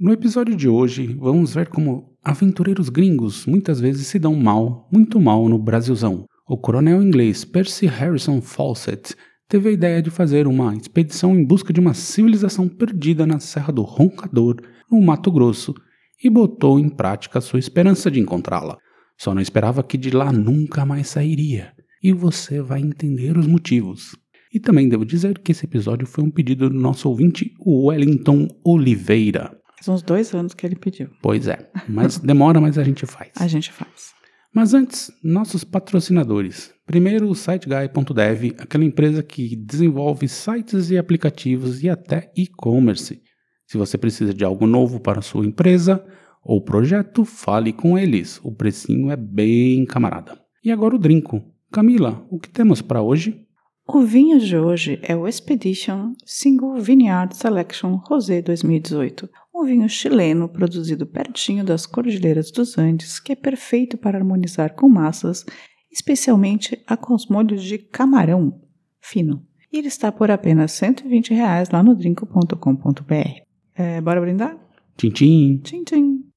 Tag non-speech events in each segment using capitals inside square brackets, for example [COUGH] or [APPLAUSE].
No episódio de hoje, vamos ver como aventureiros gringos muitas vezes se dão mal, muito mal no Brasilzão. O coronel inglês Percy Harrison Fawcett teve a ideia de fazer uma expedição em busca de uma civilização perdida na Serra do Roncador, no Mato Grosso, e botou em prática sua esperança de encontrá-la. Só não esperava que de lá nunca mais sairia. E você vai entender os motivos. E também devo dizer que esse episódio foi um pedido do nosso ouvinte Wellington Oliveira. Faz uns dois anos que ele pediu. Pois é, mas demora, mas a gente faz. A gente faz. Mas antes, nossos patrocinadores. Primeiro, o SiteGuy.dev, aquela empresa que desenvolve sites e aplicativos e até e-commerce. Se você precisa de algo novo para a sua empresa ou projeto, fale com eles. O precinho é bem camarada. E agora o Drinco. Camila, o que temos para hoje? O vinho de hoje é o Expedition Single Vineyard Selection Rosé 2018, um vinho chileno produzido pertinho das Cordilheiras dos Andes, que é perfeito para harmonizar com massas, especialmente a com os molhos de camarão fino. E ele está por apenas 120 reais lá no drinco.com.br. É, bora brindar? Tchim, tchim. Tchim, tchim.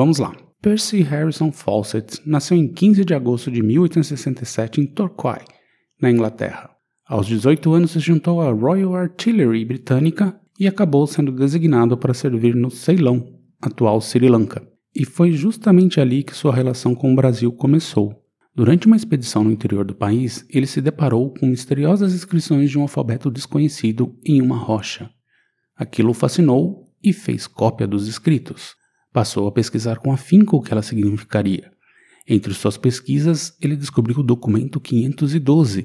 Vamos lá. Percy Harrison Fawcett nasceu em 15 de agosto de 1867 em Torquay, na Inglaterra. Aos 18 anos se juntou à Royal Artillery britânica e acabou sendo designado para servir no Ceilão, atual Sri Lanka. E foi justamente ali que sua relação com o Brasil começou. Durante uma expedição no interior do país, ele se deparou com misteriosas inscrições de um alfabeto desconhecido em uma rocha. Aquilo o fascinou e fez cópia dos escritos. Passou a pesquisar com afinco o que ela significaria. Entre suas pesquisas, ele descobriu o documento 512,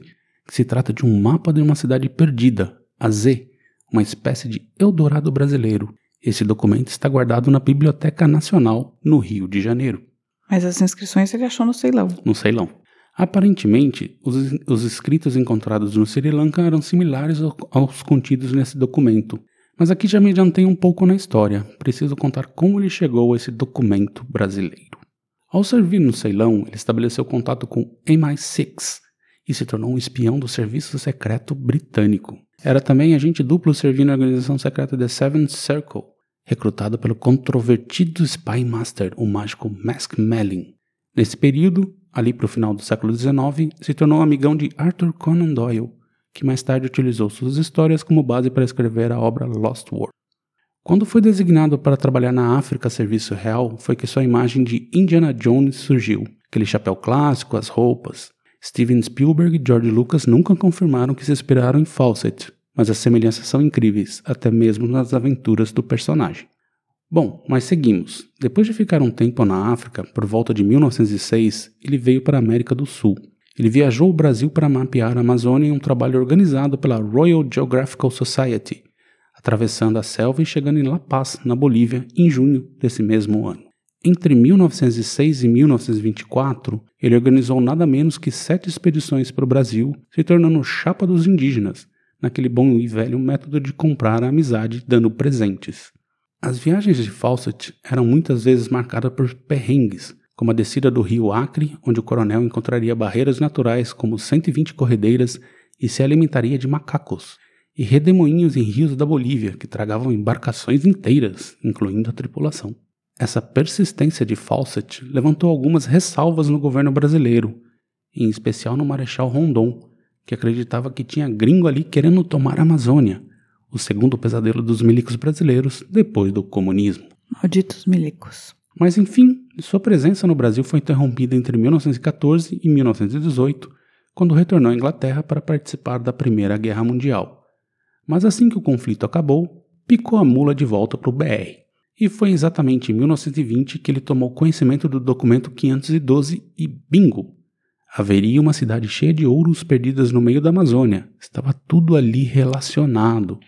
que se trata de um mapa de uma cidade perdida, a Z, uma espécie de Eldorado brasileiro. Esse documento está guardado na Biblioteca Nacional, no Rio de Janeiro. Mas as inscrições ele achou no Ceilão. No Ceilão. Aparentemente, os, os escritos encontrados no Sri Lanka eram similares aos contidos nesse documento, mas aqui já me adiantei um pouco na história, preciso contar como ele chegou a esse documento brasileiro. Ao servir no Ceilão, ele estabeleceu contato com MI6 e se tornou um espião do serviço secreto britânico. Era também agente duplo servindo na organização secreta The Seventh Circle, recrutado pelo controvertido Spy Master, o mágico Mask Mellin. Nesse período, ali para o final do século XIX, se tornou amigão de Arthur Conan Doyle, que mais tarde utilizou suas histórias como base para escrever a obra Lost World. Quando foi designado para trabalhar na África a serviço real, foi que sua imagem de Indiana Jones surgiu. Aquele chapéu clássico, as roupas. Steven Spielberg e George Lucas nunca confirmaram que se inspiraram em Fawcett, mas as semelhanças são incríveis, até mesmo nas aventuras do personagem. Bom, mas seguimos. Depois de ficar um tempo na África, por volta de 1906, ele veio para a América do Sul ele viajou o Brasil para mapear a Amazônia em um trabalho organizado pela Royal Geographical Society, atravessando a selva e chegando em La Paz, na Bolívia, em junho desse mesmo ano. Entre 1906 e 1924, ele organizou nada menos que sete expedições para o Brasil, se tornando chapa dos indígenas, naquele bom e velho método de comprar a amizade dando presentes. As viagens de Fawcett eram muitas vezes marcadas por perrengues, como a descida do rio Acre, onde o coronel encontraria barreiras naturais como 120 corredeiras e se alimentaria de macacos, e redemoinhos em rios da Bolívia que tragavam embarcações inteiras, incluindo a tripulação. Essa persistência de Fawcett levantou algumas ressalvas no governo brasileiro, em especial no Marechal Rondon, que acreditava que tinha gringo ali querendo tomar a Amazônia, o segundo pesadelo dos milicos brasileiros depois do comunismo. Malditos milicos. Mas enfim, Sua presença no Brasil foi interrompida entre 1914 e 1918, quando retornou à Inglaterra para participar da Primeira Guerra Mundial. Mas assim que o conflito acabou, picou a mula de volta para o BR. E foi exatamente em 1920 que ele tomou conhecimento do documento 512 e bingo! Haveria uma cidade cheia de ouros perdidas no meio da Amazônia. Estava tudo ali relacionado.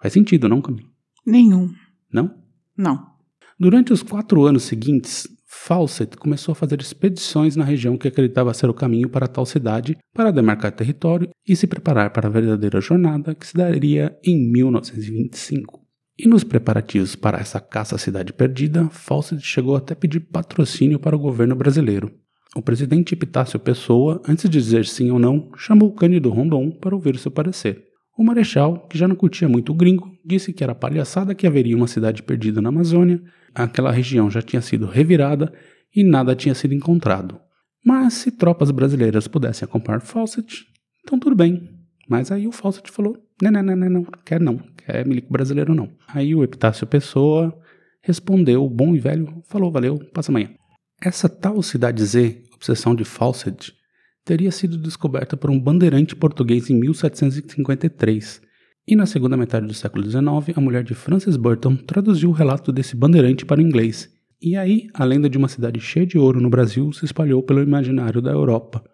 Faz sentido, não, Camila? Nenhum. Não? Não. Durante os quatro anos seguintes, Fawcett começou a fazer expedições na região que acreditava ser o caminho para tal cidade para demarcar território e se preparar para a verdadeira jornada que se daria em 1925. E nos preparativos para essa caça à cidade perdida, Fawcett chegou até pedir patrocínio para o governo brasileiro. O presidente Epitácio Pessoa, antes de dizer sim ou não, chamou Cândido Rondon para ouvir seu parecer. O marechal, que já não curtia muito o gringo, disse que era palhaçada que haveria uma cidade perdida na Amazônia, aquela região já tinha sido revirada e nada tinha sido encontrado. Mas se tropas brasileiras pudessem acompanhar Fawcett, então tudo bem. Mas aí o Fawcett falou: não, não, não, não, não, quer não, quer milico brasileiro não. Aí o Epitácio Pessoa respondeu, bom e velho, falou: valeu, passa amanhã. Essa tal cidade Z, obsessão de Fawcett, teria sido descoberta por um bandeirante português em 1753. E na segunda metade do século XIX, a mulher de Francis Burton traduziu o relato desse bandeirante para o inglês. E aí, a lenda de uma cidade cheia de ouro no Brasil se espalhou pelo imaginário da Europa.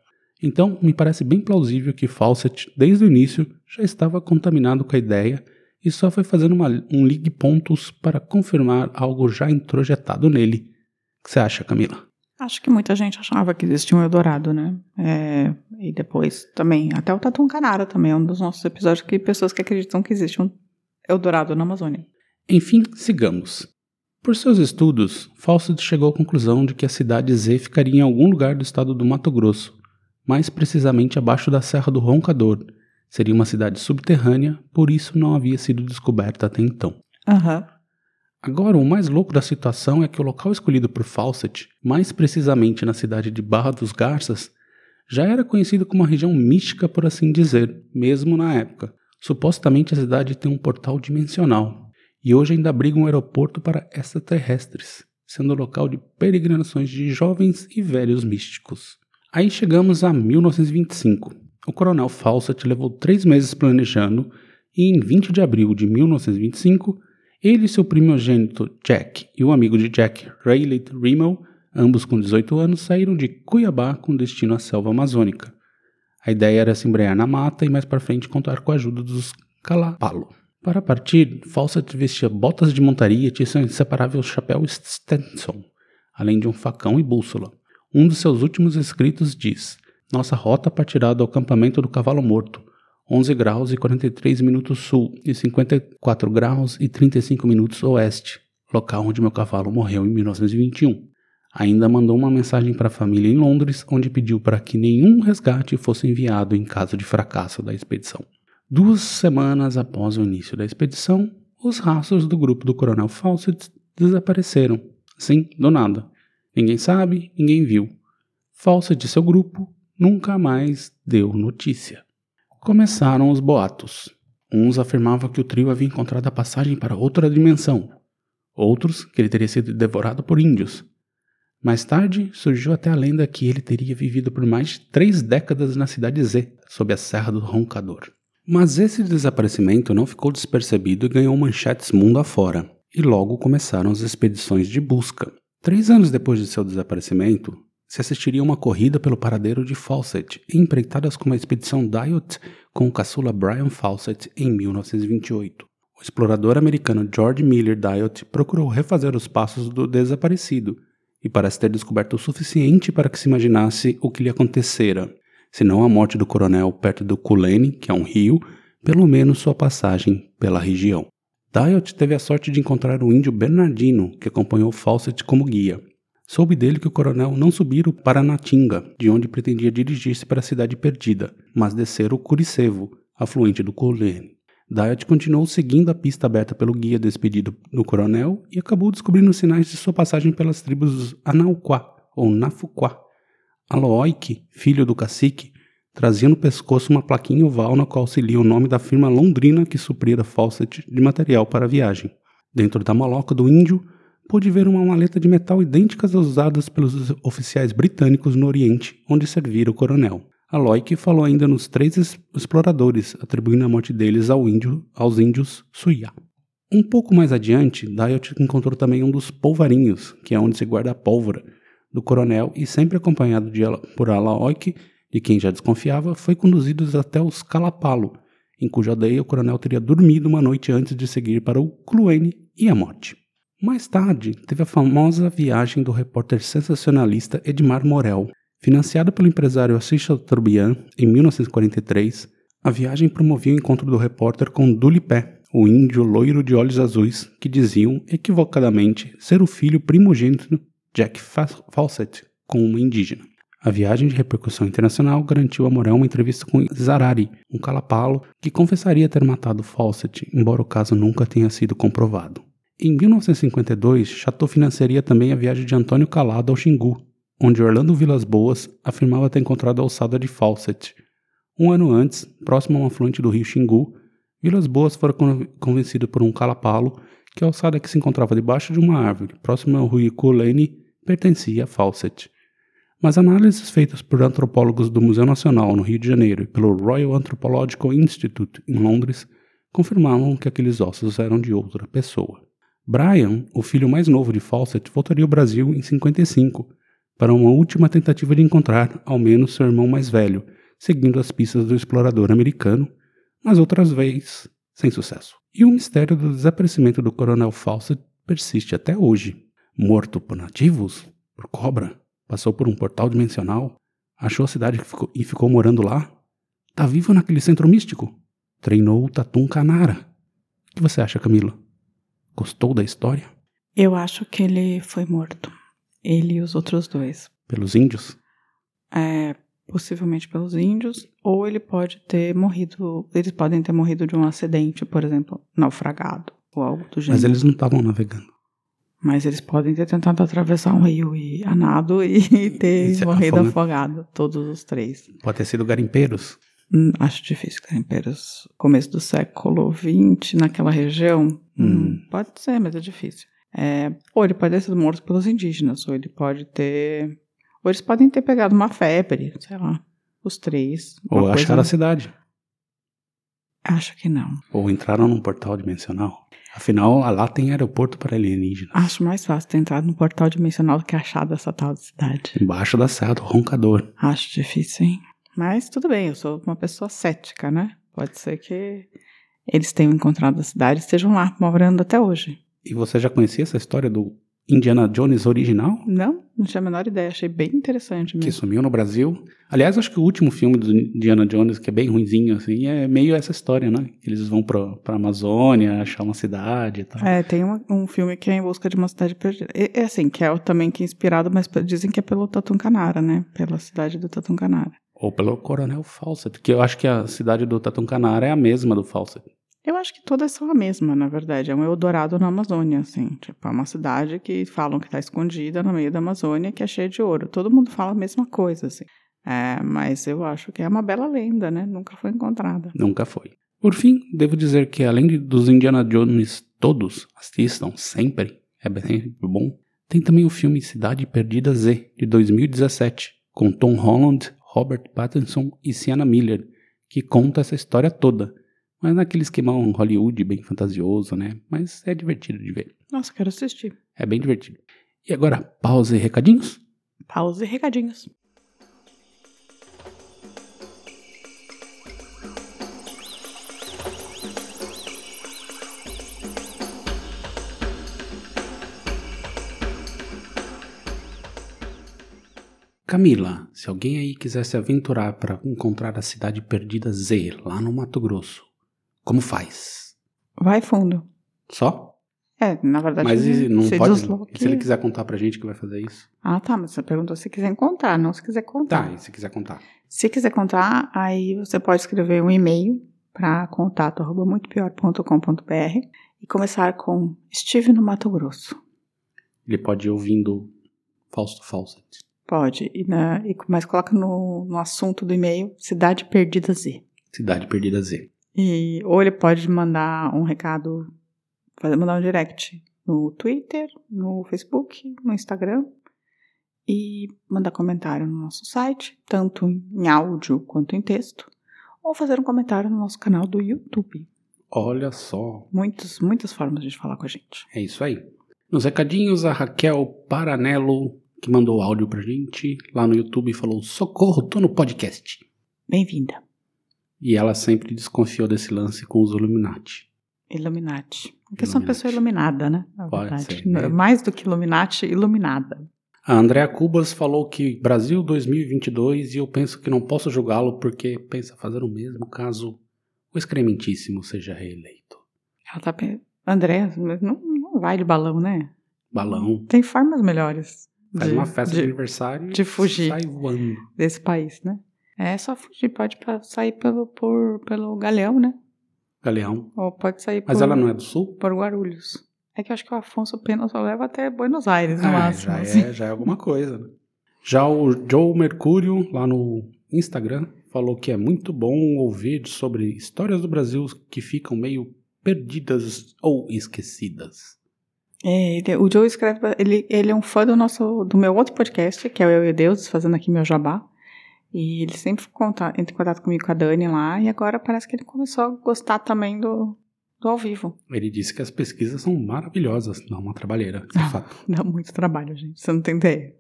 Então, me parece bem plausível que Fawcett, desde o início, já estava contaminado com a ideia e só foi fazendo uma, um ligue pontos para confirmar algo já introjetado nele. O que você acha, Camila? Acho que muita gente achava que existia um Eldorado, né? É, e depois também, até o Tatum Canara também é um dos nossos episódios que pessoas que acreditam que existe um Eldorado na Amazônia. Enfim, sigamos. Por seus estudos, Fawcett chegou à conclusão de que a cidade Z ficaria em algum lugar do estado do Mato Grosso, mais precisamente abaixo da Serra do Roncador. Seria uma cidade subterrânea, por isso não havia sido descoberta até então. Aham. Uhum. Agora, o mais louco da situação é que o local escolhido por Fawcett, mais precisamente na cidade de Barra dos Garças, já era conhecido como uma região mística, por assim dizer, mesmo na época. Supostamente a cidade tem um portal dimensional e hoje ainda abriga um aeroporto para extraterrestres, sendo local de peregrinações de jovens e velhos místicos. Aí chegamos a 1925. O coronel Fawcett levou três meses planejando e em 20 de abril de 1925 ele e seu primogênito Jack e o amigo de Jack, Rayleigh Rimmel, ambos com 18 anos, saíram de Cuiabá com destino à selva amazônica. A ideia era se embrear na mata e mais para frente contar com a ajuda dos Calapalo. Para partir, Fawcett vestia botas de montaria e seu inseparável chapéu Stetson, além de um facão e bússola. Um dos seus últimos escritos diz: Nossa rota partirá do acampamento do Cavalo Morto, 11 graus e 43 minutos sul e 54 graus e 35 minutos oeste, local onde meu cavalo morreu em 1921. Ainda mandou uma mensagem para a família em Londres, onde pediu para que nenhum resgate fosse enviado em caso de fracasso da expedição. Duas semanas após o início da expedição, os rastros do grupo do Coronel Fawcett desapareceram. Sim, do nada. Ninguém sabe, ninguém viu. Fawcett e seu grupo nunca mais deu notícia. Começaram os boatos. Uns afirmavam que o trio havia encontrado a passagem para outra dimensão, outros que ele teria sido devorado por índios. Mais tarde, surgiu até a lenda que ele teria vivido por mais de três décadas na cidade Z, sob a Serra do Roncador. Mas esse desaparecimento não ficou despercebido e ganhou manchetes mundo afora, e logo começaram as expedições de busca. Três anos depois de seu desaparecimento, se assistiria uma corrida pelo paradeiro de Fawcett, empreitadas como a expedição Diot com o caçula Brian Fawcett em 1928. O explorador americano George Miller Diot procurou refazer os passos do desaparecido e parece ter descoberto o suficiente para que se imaginasse o que lhe acontecera, se não a morte do coronel perto do Culene, que é um rio, pelo menos sua passagem pela região. Diot teve a sorte de encontrar o índio Bernardino, que acompanhou Fawcett como guia, Soube dele que o coronel não subira o Paranatinga, de onde pretendia dirigir-se para a cidade perdida, mas descer o Curicevo, afluente do Colene. Diet continuou seguindo a pista aberta pelo guia despedido do coronel e acabou descobrindo sinais de sua passagem pelas tribos Anauquá, ou Nafuquá. Aloike, filho do cacique, trazia no pescoço uma plaquinha oval na qual se lia o nome da firma londrina que supria Fawcett de material para a viagem. Dentro da maloca do índio, pôde ver uma maleta de metal idênticas às usadas pelos oficiais britânicos no Oriente, onde servira o coronel. Aloy falou ainda nos três exploradores, atribuindo a morte deles ao índio, aos índios Suya. Um pouco mais adiante, Dayot encontrou também um dos polvarinhos, que é onde se guarda a pólvora, do coronel e sempre acompanhado de, por Alaoik, de quem já desconfiava, foi conduzido até os Calapalo, em cuja aldeia o coronel teria dormido uma noite antes de seguir para o Cluene e a morte. Mais tarde, teve a famosa viagem do repórter sensacionalista Edmar Morel. Financiada pelo empresário Assis Chateaubriand em 1943, a viagem promovia o encontro do repórter com Dulipé, o índio loiro de olhos azuis, que diziam, equivocadamente, ser o filho primogênito Jack Fawcett com uma indígena. A viagem de repercussão internacional garantiu a Morel uma entrevista com Zarari, um calapalo, que confessaria ter matado Fawcett, embora o caso nunca tenha sido comprovado. Em 1952, Chateau financiaria também a viagem de Antônio Calado ao Xingu, onde Orlando Vilas Boas afirmava ter encontrado a alçada de Fawcett. Um ano antes, próximo a um afluente do rio Xingu, Vilas Boas fora convencido por um calapalo que a alçada que se encontrava debaixo de uma árvore, próxima ao rio Colene, pertencia a Fawcett. Mas análises feitas por antropólogos do Museu Nacional no Rio de Janeiro e pelo Royal Anthropological Institute em Londres confirmavam que aqueles ossos eram de outra pessoa. Brian, o filho mais novo de Fawcett, voltaria ao Brasil em 55 para uma última tentativa de encontrar ao menos seu irmão mais velho, seguindo as pistas do explorador americano, mas outras vezes sem sucesso. E o mistério do desaparecimento do coronel Fawcett persiste até hoje. Morto por nativos? Por cobra? Passou por um portal dimensional? Achou a cidade ficou, e ficou morando lá? Tá vivo naquele centro místico? Treinou o Tatum Canara. O que você acha, Camila? Gostou da história? Eu acho que ele foi morto. Ele e os outros dois. Pelos índios? É, possivelmente pelos índios, ou ele pode ter morrido. Eles podem ter morrido de um acidente, por exemplo, naufragado ou algo do gênero. Mas eles não estavam navegando. Mas eles podem ter tentado atravessar um rio e [LAUGHS] a nado e ter é morrido afogado. afogado, todos os três. Pode ter sido garimpeiros. Hum, acho difícil garimpeiros. Começo do século XX, naquela região. hum, pode ser, mas é difícil. É, ou ele pode ter sido morto pelos indígenas, ou ele pode ter. Ou eles podem ter pegado uma febre, sei lá. Os três. Ou acharam a cidade. Acho que não. Ou entraram num portal dimensional. Afinal, lá tem aeroporto para alienígenas. Acho mais fácil ter entrado no portal dimensional do que achado essa tal de cidade. Embaixo da serra do roncador. Acho difícil, hein? Mas tudo bem, eu sou uma pessoa cética, né? Pode ser que eles tenham encontrado a cidade e estejam lá morando até hoje. E você já conhecia essa história do Indiana Jones original? Não, não tinha a menor ideia, achei bem interessante Que mesmo. sumiu no Brasil. Aliás, acho que o último filme do Indiana Jones, que é bem ruinzinho, assim, é meio essa história, né? Eles vão pra, pra Amazônia, achar uma cidade e tal. É, tem um, um filme que é Em Busca de uma Cidade Perdida. É, assim, que é também que é inspirado, mas dizem que é pelo Tatum Canara, né? Pela cidade do Tatum Canara. Ou pelo Coronel Fawcett, que eu acho que a cidade do Tatumcanara é a mesma do Fawcett. Eu acho que todas são a mesma, na verdade. É um Eldorado na Amazônia, assim. Tipo, é uma cidade que falam que está escondida no meio da Amazônia, que é cheia de ouro. Todo mundo fala a mesma coisa, assim. É, mas eu acho que é uma bela lenda, né? Nunca foi encontrada. Nunca foi. Por fim, devo dizer que além de- dos Indiana Jones todos, assistam sempre, é bem bom, tem também o filme Cidade Perdida Z, de 2017, com Tom Holland, Robert Pattinson e Sienna Miller, que conta essa história toda. Mas naquele esquema um Hollywood bem fantasioso, né? Mas é divertido de ver. Nossa, quero assistir. É bem divertido. E agora, pausa e recadinhos? Pausa e recadinhos. Camila, se alguém aí quiser se aventurar para encontrar a cidade perdida Z, lá no Mato Grosso, como faz? Vai fundo. Só? É, na verdade, Mas e não se pode. desloque. Se ele quiser contar pra gente que vai fazer isso. Ah, tá, mas você perguntou se quiser contar, não se quiser contar. Tá, e se quiser contar. Se quiser contar, aí você pode escrever um e-mail para contato@muitopior.com.br e começar com Estive no Mato Grosso. Ele pode ir ouvindo Fausto Fawcett. Pode, e na, e, mas coloca no, no assunto do e-mail Cidade Perdida Z. Cidade Perdida Z. E, ou ele pode mandar um recado, fazer, mandar um direct no Twitter, no Facebook, no Instagram e mandar comentário no nosso site, tanto em áudio quanto em texto, ou fazer um comentário no nosso canal do YouTube. Olha só. Muitas, muitas formas de falar com a gente. É isso aí. Nos recadinhos, a Raquel Paranello, que mandou áudio pra gente lá no YouTube, falou: Socorro, tô no podcast. Bem-vinda. E ela sempre desconfiou desse lance com os Illuminati. Illuminati. Porque eu sou uma Illuminati. pessoa iluminada, né? Na Pode verdade. ser, né? Mais do que Illuminati, iluminada. A Andrea Cubas falou que Brasil 2022 e eu penso que não posso julgá-lo porque pensa fazer o mesmo caso o excrementíssimo seja reeleito. Ela tá. André, não, não vai de balão, né? Balão. Tem formas melhores Faz de- uma festa de, de- aniversário de fugir. sai voando. desse país, né? É só fugir, pode sair pelo, por, pelo Galeão, né? Galeão. Ou pode sair Mas por, ela não é do sul? por Guarulhos. É que eu acho que o Afonso Pena só leva até Buenos Aires, no Ah, máximo. já, assim. é, já é alguma coisa. né? Já o Joe Mercúrio, lá no Instagram, falou que é muito bom ouvir sobre histórias do Brasil que ficam meio perdidas ou esquecidas. É, ele- o Joe escreve, ele, ele é um fã do nosso, do meu outro podcast, que é o Eu e Deus, fazendo aqui meu jabá. E ele sempre conta, entra em contato comigo com a Dani lá, e agora parece que ele começou a gostar também do, do ao vivo. Ele disse que as pesquisas são maravilhosas, não uma trabalheira, isso é fato. [LAUGHS] Dá muito trabalho, gente, você não tem ideia.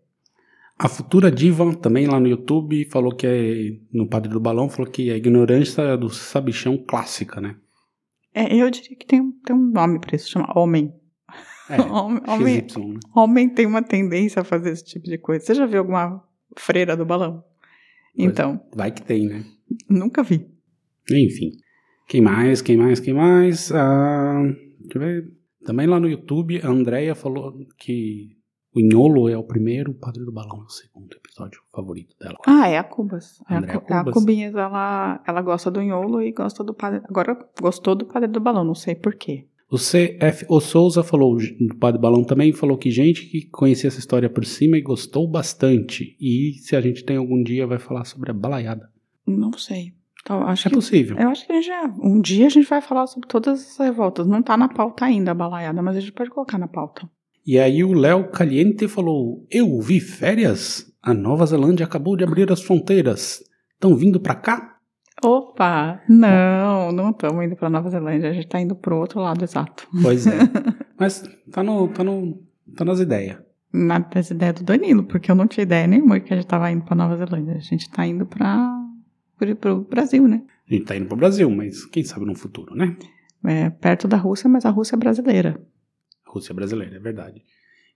A futura diva, também lá no YouTube, falou que é, no Padre do Balão, falou que a ignorância do sabichão clássica, né? É, eu diria que tem, tem um nome pra isso, chama homem. É, [LAUGHS] Homem- homem- XY? Homem tem uma tendência a fazer esse tipo de coisa. Você já viu alguma freira do balão? Pois. Então, Vai que tem, né? nunca vi. Enfim. Quem mais? Quem mais? Quem mais? Ah, deixa eu ver. Também lá no YouTube, a Andrea falou que o Inholo é o primeiro, o Padre do Balão é o segundo episódio favorito dela. Ah, é a Cubas. É a, Andréa Cu- a Cubas. Cubinhas, ela, ela gosta do Nholo e gosta do padre. Agora gostou do padre do balão, não sei porquê. O CFO Souza falou, do Padre Balão também, falou que gente que conhecia essa história por cima e gostou bastante. E se a gente tem algum dia, vai falar sobre a balaiada. Não sei. Então, acho É que, possível. eu acho que a gente já. Um dia a gente vai falar sobre todas essas revoltas. Não tá na pauta ainda a balaiada, mas a gente pode colocar na pauta. E aí o Léo Caliente falou: Eu vi férias? A Nova Zelândia acabou de abrir as fronteiras. Estão vindo pra cá? Opa! Não, não estamos indo pra Nova Zelândia, a gente tá indo pro outro lado exato. Pois é. [LAUGHS] Mas tá, no, tá, no, tá nas ideias. Na das ideias do Danilo, porque eu não tinha ideia nenhuma que a gente tava indo pra Nova Zelândia. A gente tá indo pro, pro Brasil, né? A gente tá indo pro Brasil, mas quem sabe no futuro, né? É perto da Rússia, mas a Rússia é brasileira. Rússia brasileira, é verdade.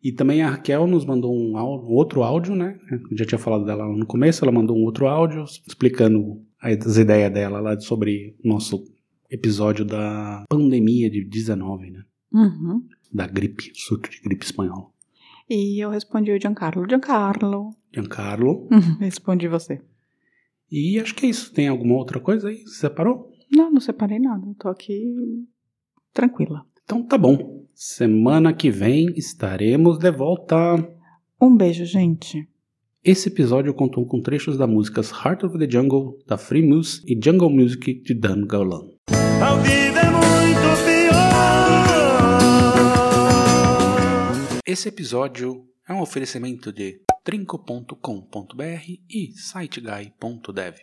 E também a Raquel nos mandou um, áudio, um outro áudio, né? Eu já tinha falado dela lá no começo, ela mandou um outro áudio explicando as ideias dela lá sobre o nosso episódio da pandemia de 19, né? Uhum. Da gripe, surto de gripe espanhola. E eu respondi o Giancarlo. Giancarlo. Giancarlo. Uhum, respondi você. E acho que é isso. Tem alguma outra coisa aí? Você separou? Não, não separei nada. Tô aqui tranquila. Então tá bom. Semana que vem estaremos de volta. Um beijo, gente. Esse episódio contou com trechos da músicas Heart of the Jungle, da Free Moose e Jungle Music de Dan Gaulan. A vida é muito pior. Esse episódio é um oferecimento de trinco.com.br e siteguy.dev.